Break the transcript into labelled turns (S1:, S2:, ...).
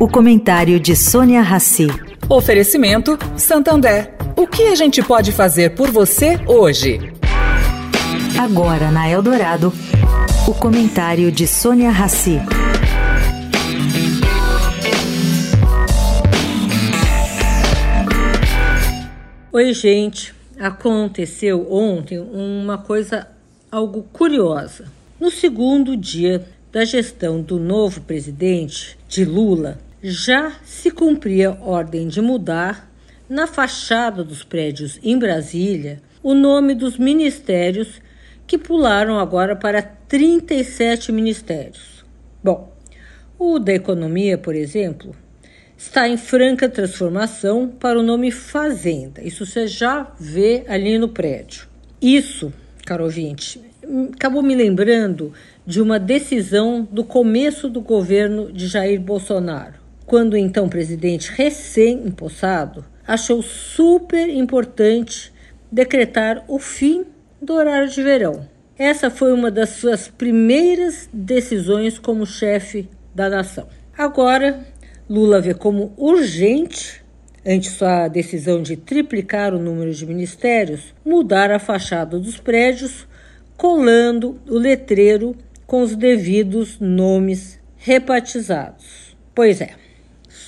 S1: O comentário de Sônia Rassi.
S2: Oferecimento Santander. O que a gente pode fazer por você hoje?
S1: Agora na Eldorado, o comentário de Sônia Rassi.
S3: Oi, gente. Aconteceu ontem uma coisa algo curiosa. No segundo dia da gestão do novo presidente, de Lula, já se cumpria ordem de mudar, na fachada dos prédios em Brasília, o nome dos ministérios que pularam agora para 37 ministérios. Bom, o da Economia, por exemplo, está em franca transformação para o nome Fazenda. Isso você já vê ali no prédio. Isso, caro ouvinte, acabou me lembrando de uma decisão do começo do governo de Jair Bolsonaro, quando então presidente recém-impossado achou super importante decretar o fim do horário de verão. Essa foi uma das suas primeiras decisões como chefe da nação. Agora, Lula vê como urgente, ante sua decisão de triplicar o número de ministérios, mudar a fachada dos prédios, colando o letreiro com os devidos nomes repatizados. Pois é,